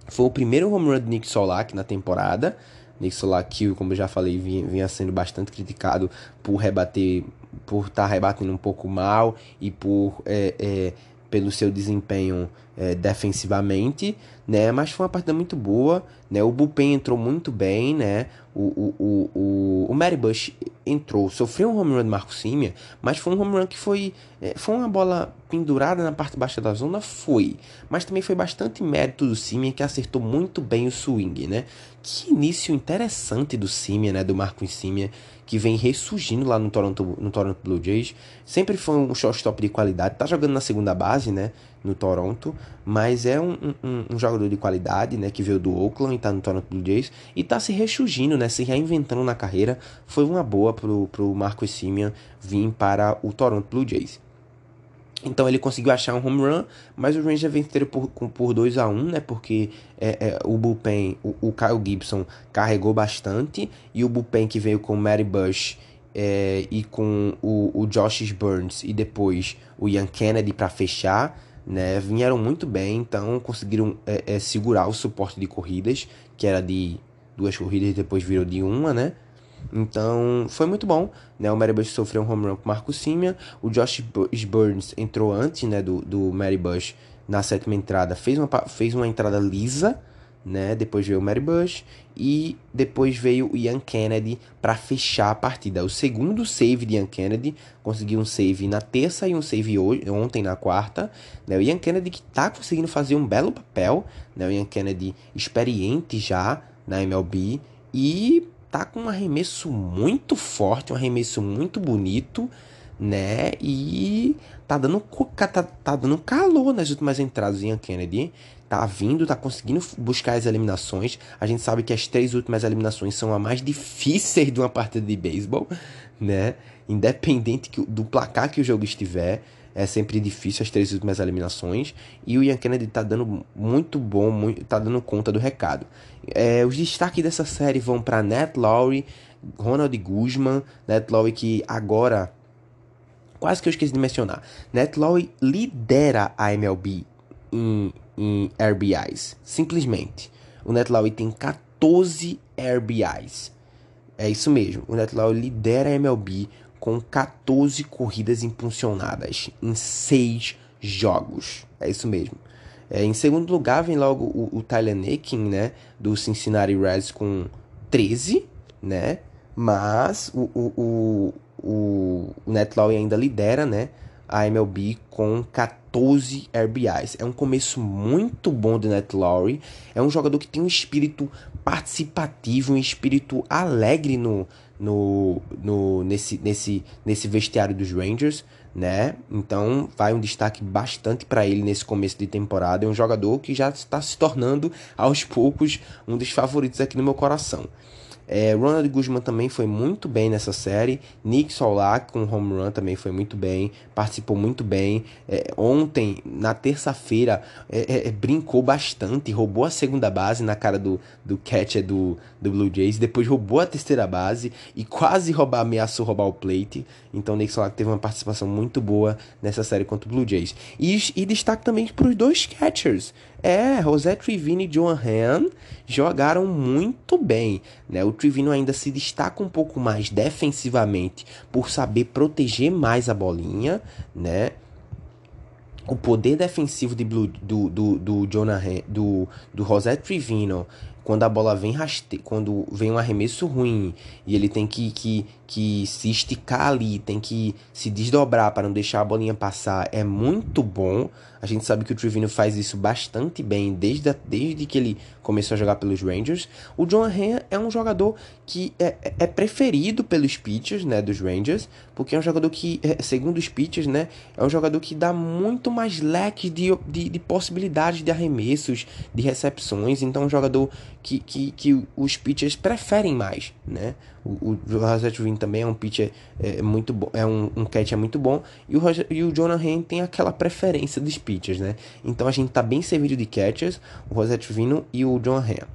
Foi o primeiro home run de Nick Solak na temporada. Nick Solak, como eu já falei, vinha, vinha sendo bastante criticado por rebater, por estar tá rebatendo um pouco mal e por é, é, pelo seu desempenho é, defensivamente, né? Mas foi uma partida muito boa, né? O bullpen entrou muito bem, né? O, o, o, o, o Mary Bush entrou, sofreu um home run do Marco Simia, mas foi um home run que foi, é, foi uma bola pendurada na parte baixa da zona, foi. Mas também foi bastante mérito do Simia, que acertou muito bem o swing, né? Que início interessante do Simia, né? Do Marco Simia, que vem ressurgindo lá no Toronto, no Toronto Blue Jays. Sempre foi um shortstop de qualidade, tá jogando na segunda base, né? No Toronto, mas é um, um, um jogador de qualidade, né? Que veio do Oakland e tá no Toronto Blue Jays e tá se ressurgindo, né? Se reinventando na carreira. Foi uma boa pro, pro Marcos Simeon vir para o Toronto Blue Jays. Então ele conseguiu achar um home run, mas os Rangers venceram por, por 2 a 1 né? Porque é, é, o bullpen, o, o, Kyle Gibson carregou bastante, e o bullpen que veio com o Mary Bush é, e com o, o Josh Burns e depois o Ian Kennedy para fechar, né? Vieram muito bem, então conseguiram é, é, segurar o suporte de corridas, que era de duas corridas e depois virou de uma, né? Então, foi muito bom, né? O Mary Bush sofreu um home run com o Marco Simia, o Josh Burns entrou antes, né, do, do Mary Bush na sétima entrada, fez uma, fez uma entrada lisa, né? Depois veio o Mary Bush e depois veio o Ian Kennedy para fechar a partida. O segundo save de Ian Kennedy conseguiu um save na terça e um save hoje, ontem na quarta. Né? O Ian Kennedy que tá conseguindo fazer um belo papel, né? O Ian Kennedy experiente já na MLB e tá com um arremesso muito forte, um arremesso muito bonito, né? E tá dando, tá, tá dando calor nas últimas entradas em Kennedy. Tá vindo, tá conseguindo buscar as eliminações. A gente sabe que as três últimas eliminações são as mais difíceis de uma partida de beisebol, né? Independente do placar que o jogo estiver. É sempre difícil as três últimas eliminações. E o Ian Kennedy tá dando muito bom, muito, tá dando conta do recado. É, os destaques dessa série vão para Nat Lowry, Ronald Guzman, Nat Lowry que agora quase que eu esqueci de mencionar. Nat Lowry lidera a MLB em, em RBIs, simplesmente. O Nat Lowry tem 14 RBIs. É isso mesmo. O Nat Lowry lidera a MLB com 14 corridas impulsionadas em 6 jogos. É isso mesmo. É, em segundo lugar vem logo o, o Tyler Nakin, né, do Cincinnati Reds com 13, né? Mas o, o, o, o, o ainda lidera, né, a MLB com 14 RBIs. É um começo muito bom do Net Lowry. É um jogador que tem um espírito participativo, um espírito alegre no, no, no, nesse, nesse, nesse vestiário dos Rangers, né? Então vai um destaque bastante para ele nesse começo de temporada. É um jogador que já está se tornando aos poucos um dos favoritos aqui no meu coração. É, Ronald Guzman também foi muito bem nessa série. Nick Solak com home run também foi muito bem, participou muito bem. É, ontem, na terça-feira, é, é, é brincou bastante, roubou a segunda base na cara do, do catcher do, do Blue Jays, depois roubou a terceira base e quase roubar, ameaçou roubar o plate. Então, Nick Solak teve uma participação muito boa nessa série contra o Blue Jays. E, e destaque também para os dois catchers. É, José Trivino e Johan Han jogaram muito bem. Né? O Trivino ainda se destaca um pouco mais defensivamente por saber proteger mais a bolinha, né? O poder defensivo de Blue, do, do, do, do, do José Trivino quando a bola vem raste... quando vem um arremesso ruim e ele tem que, que, que se esticar ali, tem que se desdobrar para não deixar a bolinha passar, é muito bom. A gente sabe que o Trevino faz isso bastante bem desde, a, desde que ele começou a jogar pelos Rangers. O John Ren é um jogador que é, é preferido pelos pitchers né, dos Rangers, porque é um jogador que, é, segundo os pitchers, né, é um jogador que dá muito mais leque de, de, de possibilidades de arremessos, de recepções. Então, é um jogador que, que, que os pitchers preferem mais, né? O, o Rosette também é um pitcher é, muito bom, é um, um catcher muito bom. E o, Roger, e o Jonah Hen tem aquela preferência dos pitchers, né? Então a gente tá bem servido de catchers, o Rosette Vino e o Jonah Hen.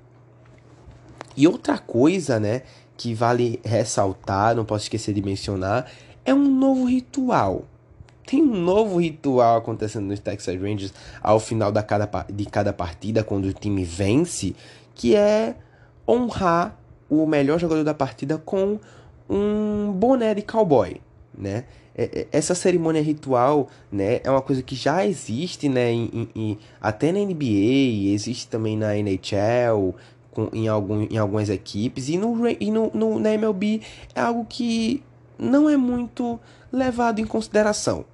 E outra coisa, né, que vale ressaltar, não posso esquecer de mencionar, é um novo ritual. Tem um novo ritual acontecendo nos Texas Rangers ao final da cada, de cada partida, quando o time vence, que é honrar o melhor jogador da partida com um boné de cowboy, né? É, é, essa cerimônia ritual, né, é uma coisa que já existe, né, em, em, até na NBA, existe também na NHL, com, em, algum, em algumas equipes, e, no, e no, no, na MLB é algo que não é muito levado em consideração.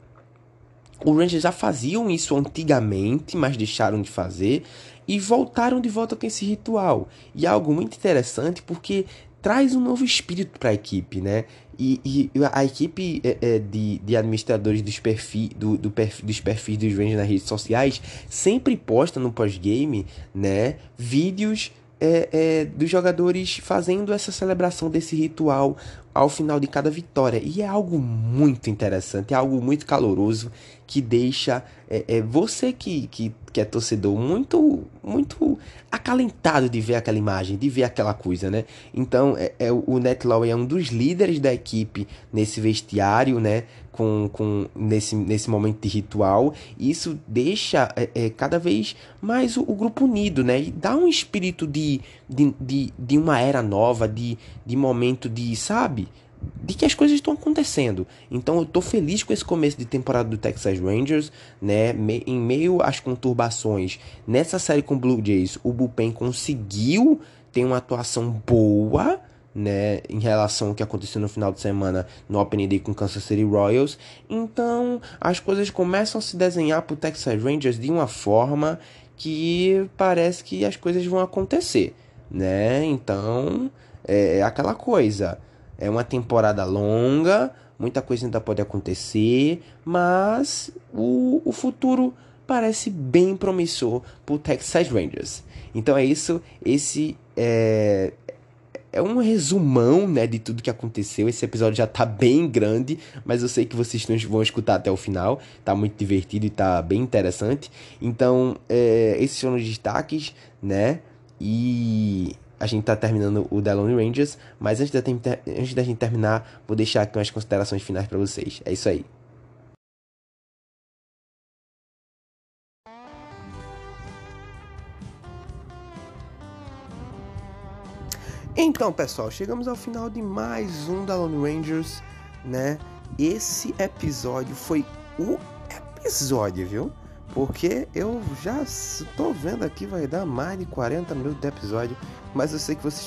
Os Rangers já faziam isso antigamente, mas deixaram de fazer e voltaram de volta com esse ritual. E é algo muito interessante porque traz um novo espírito para a equipe, né? E, e, a equipe é, é, de, de administradores dos, perfis, do, do dos perfis dos Rangers nas redes sociais sempre posta no pós-game, né? Vídeos é, é, dos jogadores fazendo essa celebração desse ritual ao final de cada vitória. E é algo muito interessante, é algo muito caloroso que deixa é, é você que, que, que é torcedor muito muito acalentado de ver aquela imagem, de ver aquela coisa, né? Então, é, é o Net Law é um dos líderes da equipe nesse vestiário, né? Com, com nesse, nesse momento de ritual. Isso deixa é, é, cada vez mais o, o, grupo unido, né? E dá um espírito de, de, de, de uma era nova, de, de momento de, sabe? De que as coisas estão acontecendo. Então eu tô feliz com esse começo de temporada do Texas Rangers, né? Me, em meio às conturbações nessa série com Blue Jays, o bullpen conseguiu ter uma atuação boa, né, em relação ao que aconteceu no final de semana no Opening Day com Kansas City Royals. Então, as coisas começam a se desenhar pro Texas Rangers de uma forma que parece que as coisas vão acontecer, né? Então, é, é aquela coisa. É uma temporada longa, muita coisa ainda pode acontecer, mas o, o futuro parece bem promissor para o Texas Rangers. Então é isso, esse é, é um resumão né, de tudo que aconteceu. Esse episódio já tá bem grande, mas eu sei que vocês vão escutar até o final. Tá muito divertido e tá bem interessante. Então, é, esses são os destaques, né? E a gente tá terminando o The Lone Rangers, mas antes da, antes da gente terminar, vou deixar aqui umas considerações finais para vocês. É isso aí. Então, pessoal, chegamos ao final de mais um da Lone Rangers, né? Esse episódio foi o episódio, viu? Porque eu já estou vendo aqui, vai dar mais de 40 minutos de episódio. Mas eu sei que vocês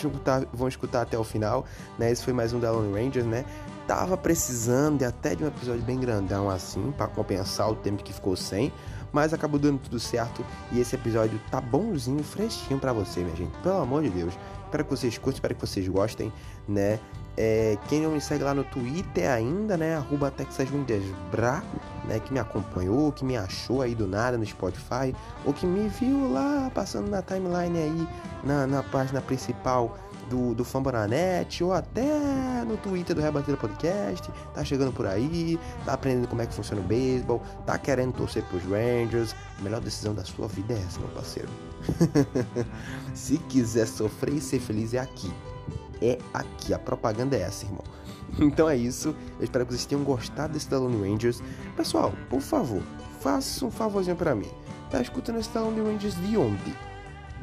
vão escutar, até o final, né? Esse foi mais um da Lone Rangers, né? Tava precisando de até de um episódio bem grandão assim, para compensar o tempo que ficou sem. Mas acabou dando tudo certo e esse episódio tá bonzinho, fresquinho para você, minha gente. Pelo amor de Deus. Espero que vocês curtem, espero que vocês gostem, né? É, quem não me segue lá no Twitter ainda, né? Arroba TexasWindersBra, né? Que me acompanhou, que me achou aí do nada no Spotify, ou que me viu lá passando na timeline aí, na, na página principal do, do Fambonanet, ou até no Twitter do Rebatida Podcast, tá chegando por aí, tá aprendendo como é que funciona o beisebol, tá querendo torcer pros Rangers. A melhor decisão da sua vida é essa, meu parceiro. Se quiser sofrer e ser feliz, é aqui é aqui. A propaganda é essa, irmão. Então é isso. Eu espero que vocês tenham gostado desse da Lone Rangers. Pessoal, por favor, faça um favorzinho para mim. Tá escutando esse da Lone Rangers de onde?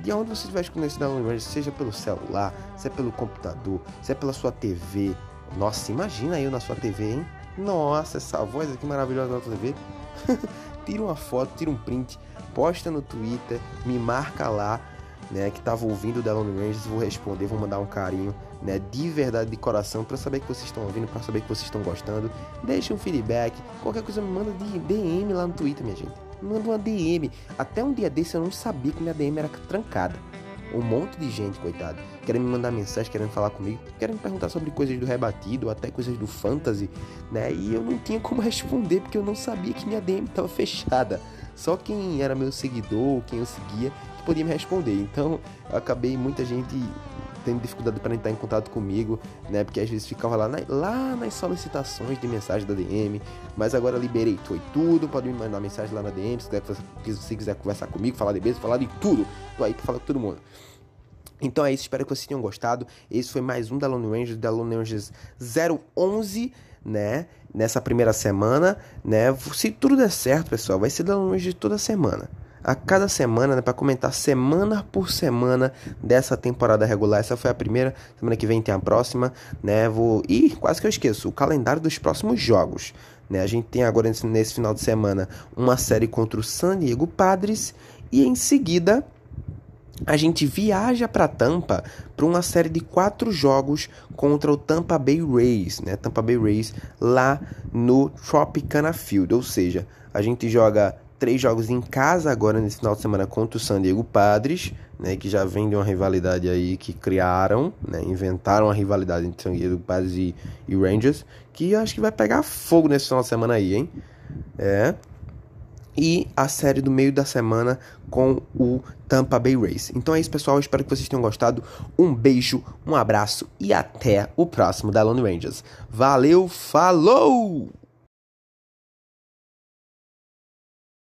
De onde você estiver escutando esse da Lone Rangers, seja pelo celular, se é pelo computador, se é pela sua TV. Nossa, imagina eu na sua TV, hein? Nossa, essa voz aqui maravilhosa sua TV. tira uma foto, tira um print, posta no Twitter, me marca lá né, que tava ouvindo o The Lone Rangers, vou responder, vou mandar um carinho, né, de verdade, de coração, para saber que vocês estão ouvindo, para saber que vocês estão gostando. Deixe um feedback, qualquer coisa me manda de DM lá no Twitter, minha gente. Manda uma DM. Até um dia desse eu não sabia que minha DM era trancada. Um monte de gente, coitado, querendo me mandar mensagem, querendo falar comigo, querendo me perguntar sobre coisas do rebatido, até coisas do fantasy, né? E eu não tinha como responder porque eu não sabia que minha DM estava fechada. Só quem era meu seguidor, quem eu seguia, podia me responder. Então, eu acabei muita gente tendo dificuldade para entrar em contato comigo, né? Porque às vezes ficava lá, na, lá nas solicitações de mensagem da DM, mas agora liberei foi tudo, pode me mandar mensagem lá na DM, se quiser, se quiser conversar comigo, falar de beijo, falar de tudo, tô aí pra falar com todo mundo. Então é isso, espero que vocês tenham gostado. Esse foi mais um da Lone Rangers, da Lone Rangers 011, né? Nessa primeira semana, né? Se tudo der certo, pessoal, vai ser da Lone Rangers toda semana a cada semana, né, para comentar semana por semana dessa temporada regular. Essa foi a primeira, semana que vem tem a próxima, né? Vou e quase que eu esqueço o calendário dos próximos jogos. Né? A gente tem agora nesse, final de semana uma série contra o San Diego Padres e em seguida a gente viaja para Tampa para uma série de quatro jogos contra o Tampa Bay Rays, né? Tampa Bay Rays lá no Tropicana Field, ou seja, a gente joga três jogos em casa agora nesse final de semana contra o San Diego Padres, né, que já vem de uma rivalidade aí que criaram, né, inventaram a rivalidade entre San Diego Padres e, e Rangers, que eu acho que vai pegar fogo nesse final de semana aí, hein? É. e a série do meio da semana com o Tampa Bay Rays. Então é isso, pessoal. espero que vocês tenham gostado. Um beijo, um abraço e até o próximo da Lone Rangers. Valeu, falou!